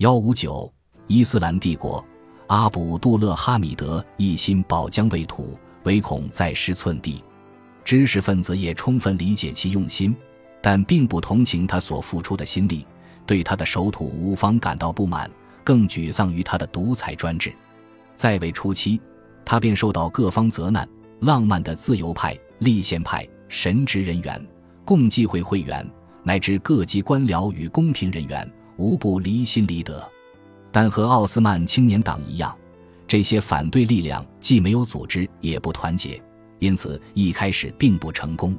幺五九，伊斯兰帝国，阿卜杜勒哈米德一心保疆卫土，唯恐再失寸地。知识分子也充分理解其用心，但并不同情他所付出的心力，对他的守土无方感到不满，更沮丧于他的独裁专制。在位初期，他便受到各方责难。浪漫的自由派、立宪派、神职人员、共济会会员，乃至各级官僚与公平人员，无不离心离德。但和奥斯曼青年党一样，这些反对力量既没有组织，也不团结，因此一开始并不成功。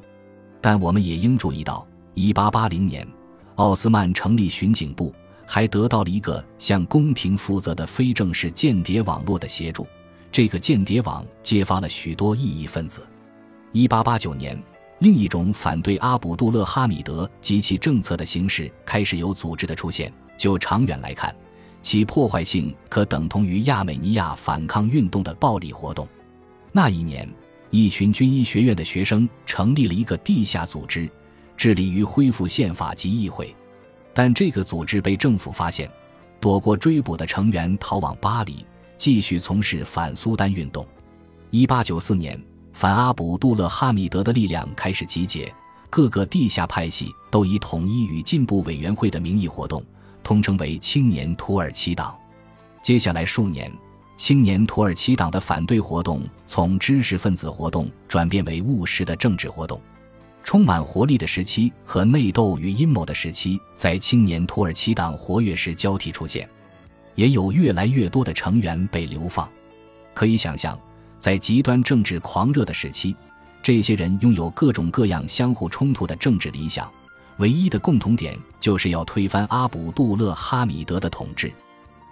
但我们也应注意到，1880年，奥斯曼成立巡警部，还得到了一个向宫廷负责的非正式间谍网络的协助。这个间谍网揭发了许多异议分子。一八八九年，另一种反对阿卜杜勒哈米德及其政策的形式开始有组织的出现。就长远来看，其破坏性可等同于亚美尼亚反抗运动的暴力活动。那一年，一群军医学院的学生成立了一个地下组织，致力于恢复宪法及议会。但这个组织被政府发现，躲过追捕的成员逃往巴黎。继续从事反苏丹运动。一八九四年，反阿卜杜勒哈米德的力量开始集结，各个地下派系都以统一与进步委员会的名义活动，通称为青年土耳其党。接下来数年，青年土耳其党的反对活动从知识分子活动转变为务实的政治活动。充满活力的时期和内斗与阴谋的时期在青年土耳其党活跃时交替出现。也有越来越多的成员被流放，可以想象，在极端政治狂热的时期，这些人拥有各种各样相互冲突的政治理想，唯一的共同点就是要推翻阿卜杜勒哈米德的统治。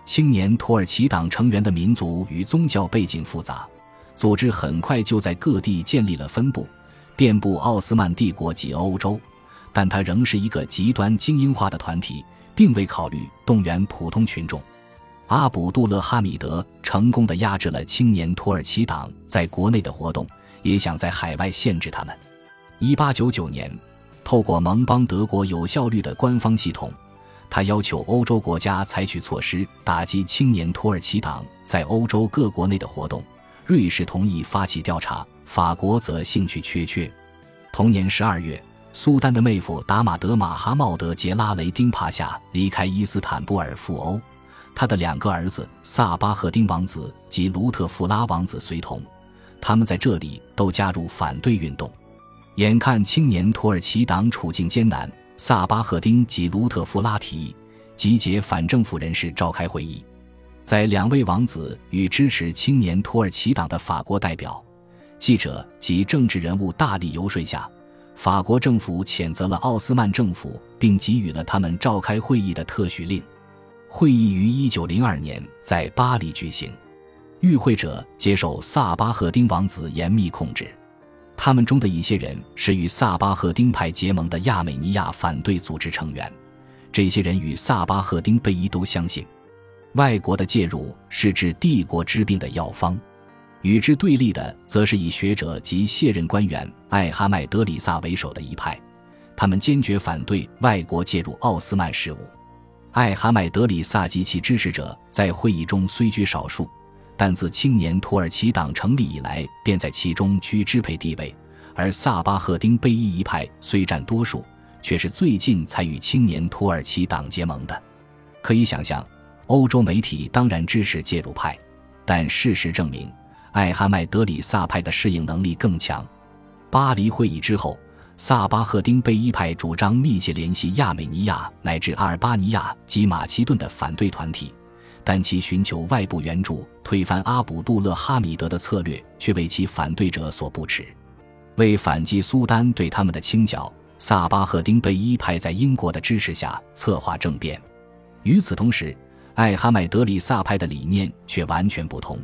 青年土耳其党成员的民族与宗教背景复杂，组织很快就在各地建立了分部，遍布奥斯曼帝国及欧洲，但它仍是一个极端精英化的团体，并未考虑动员普通群众。阿卜杜勒哈米德成功的压制了青年土耳其党在国内的活动，也想在海外限制他们。一八九九年，透过盟邦德国有效率的官方系统，他要求欧洲国家采取措施打击青年土耳其党在欧洲各国内的活动。瑞士同意发起调查，法国则兴趣缺缺。同年十二月，苏丹的妹夫达马德马哈茂德杰拉雷丁帕夏离开伊斯坦布尔赴欧。他的两个儿子萨巴赫丁王子及卢特弗拉王子随同，他们在这里都加入反对运动。眼看青年土耳其党处境艰难，萨巴赫丁及卢特弗拉提议集结反政府人士召开会议。在两位王子与支持青年土耳其党的法国代表、记者及政治人物大力游说下，法国政府谴责了奥斯曼政府，并给予了他们召开会议的特许令。会议于一九零二年在巴黎举行，与会者接受萨巴赫丁王子严密控制。他们中的一些人是与萨巴赫丁派结盟的亚美尼亚反对组织成员，这些人与萨巴赫丁贝伊都相信，外国的介入是治帝国之病的药方。与之对立的，则是以学者及卸任官员艾哈迈德里萨为首的一派，他们坚决反对外国介入奥斯曼事务。艾哈迈德里萨及其支持者在会议中虽居少数，但自青年土耳其党成立以来便在其中居支配地位。而萨巴赫丁贝伊一派虽占多数，却是最近才与青年土耳其党结盟的。可以想象，欧洲媒体当然支持介入派，但事实证明，艾哈迈德里萨派的适应能力更强。巴黎会议之后。萨巴赫丁贝伊派主张密切联系亚美尼亚乃至阿尔巴尼亚及马其顿的反对团体，但其寻求外部援助推翻阿卜杜勒哈米德的策略却为其反对者所不齿。为反击苏丹对他们的清剿，萨巴赫丁贝伊派在英国的支持下策划政变。与此同时，艾哈迈德里萨派的理念却完全不同，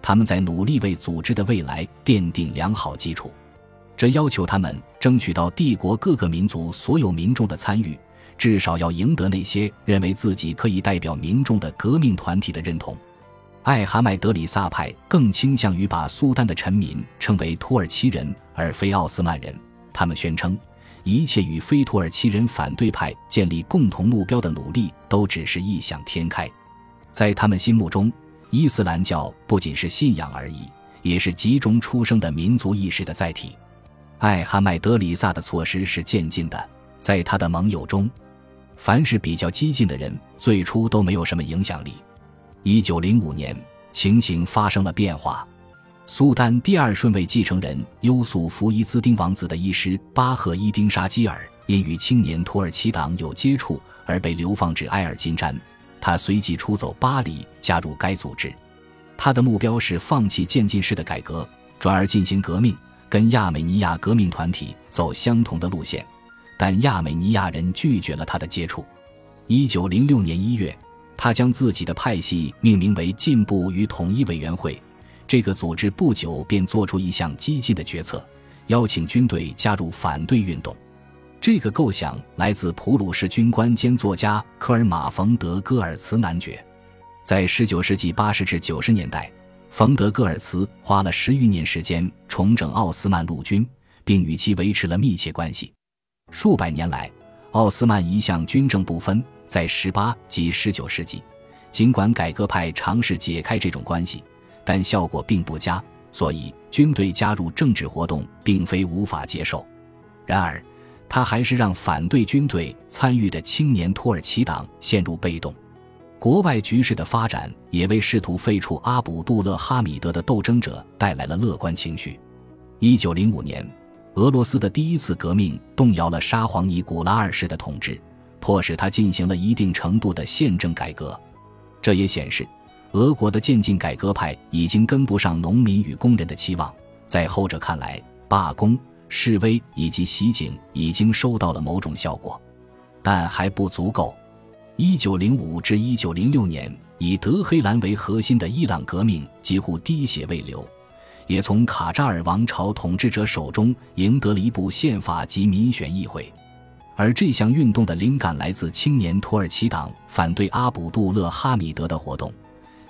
他们在努力为组织的未来奠定良好基础。这要求他们争取到帝国各个民族所有民众的参与，至少要赢得那些认为自己可以代表民众的革命团体的认同。艾哈迈德里萨派更倾向于把苏丹的臣民称为土耳其人而非奥斯曼人。他们宣称，一切与非土耳其人反对派建立共同目标的努力都只是异想天开。在他们心目中，伊斯兰教不仅是信仰而已，也是集中出生的民族意识的载体。艾哈迈德里萨的措施是渐进的，在他的盟友中，凡是比较激进的人，最初都没有什么影响力。一九零五年，情形发生了变化。苏丹第二顺位继承人优素福伊兹丁王子的医师巴赫伊丁沙基尔，因与青年土耳其党有接触而被流放至埃尔金詹。他随即出走巴黎，加入该组织。他的目标是放弃渐进式的改革，转而进行革命，跟亚美尼亚革命团体走相同的路线。但亚美尼亚人拒绝了他的接触。一九零六年一月，他将自己的派系命名为进步与统一委员会。这个组织不久便做出一项激进的决策，邀请军队加入反对运动。这个构想来自普鲁士军官兼作家科尔马·冯·德·戈尔茨男爵。在19世纪80至90年代，冯·德·戈尔茨花了十余年时间重整奥斯曼陆军，并与其维持了密切关系。数百年来，奥斯曼一向军政不分。在18及19世纪，尽管改革派尝试解开这种关系，但效果并不佳，所以军队加入政治活动并非无法接受。然而，他还是让反对军队参与的青年土耳其党陷入被动。国外局势的发展也为试图废除阿卜杜勒哈米德的斗争者带来了乐观情绪。一九零五年，俄罗斯的第一次革命动摇了沙皇尼古拉二世的统治，迫使他进行了一定程度的宪政改革。这也显示，俄国的渐进改革派已经跟不上农民与工人的期望。在后者看来，罢工。示威以及袭警已经收到了某种效果，但还不足够。一九零五至一九零六年，以德黑兰为核心的伊朗革命几乎滴血未流，也从卡扎尔王朝统治者手中赢得了一部宪法及民选议会。而这项运动的灵感来自青年土耳其党反对阿卜杜勒哈米德的活动，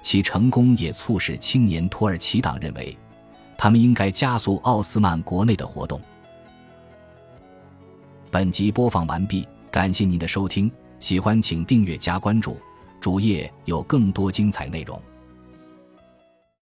其成功也促使青年土耳其党认为，他们应该加速奥斯曼国内的活动。本集播放完毕，感谢您的收听，喜欢请订阅加关注，主页有更多精彩内容。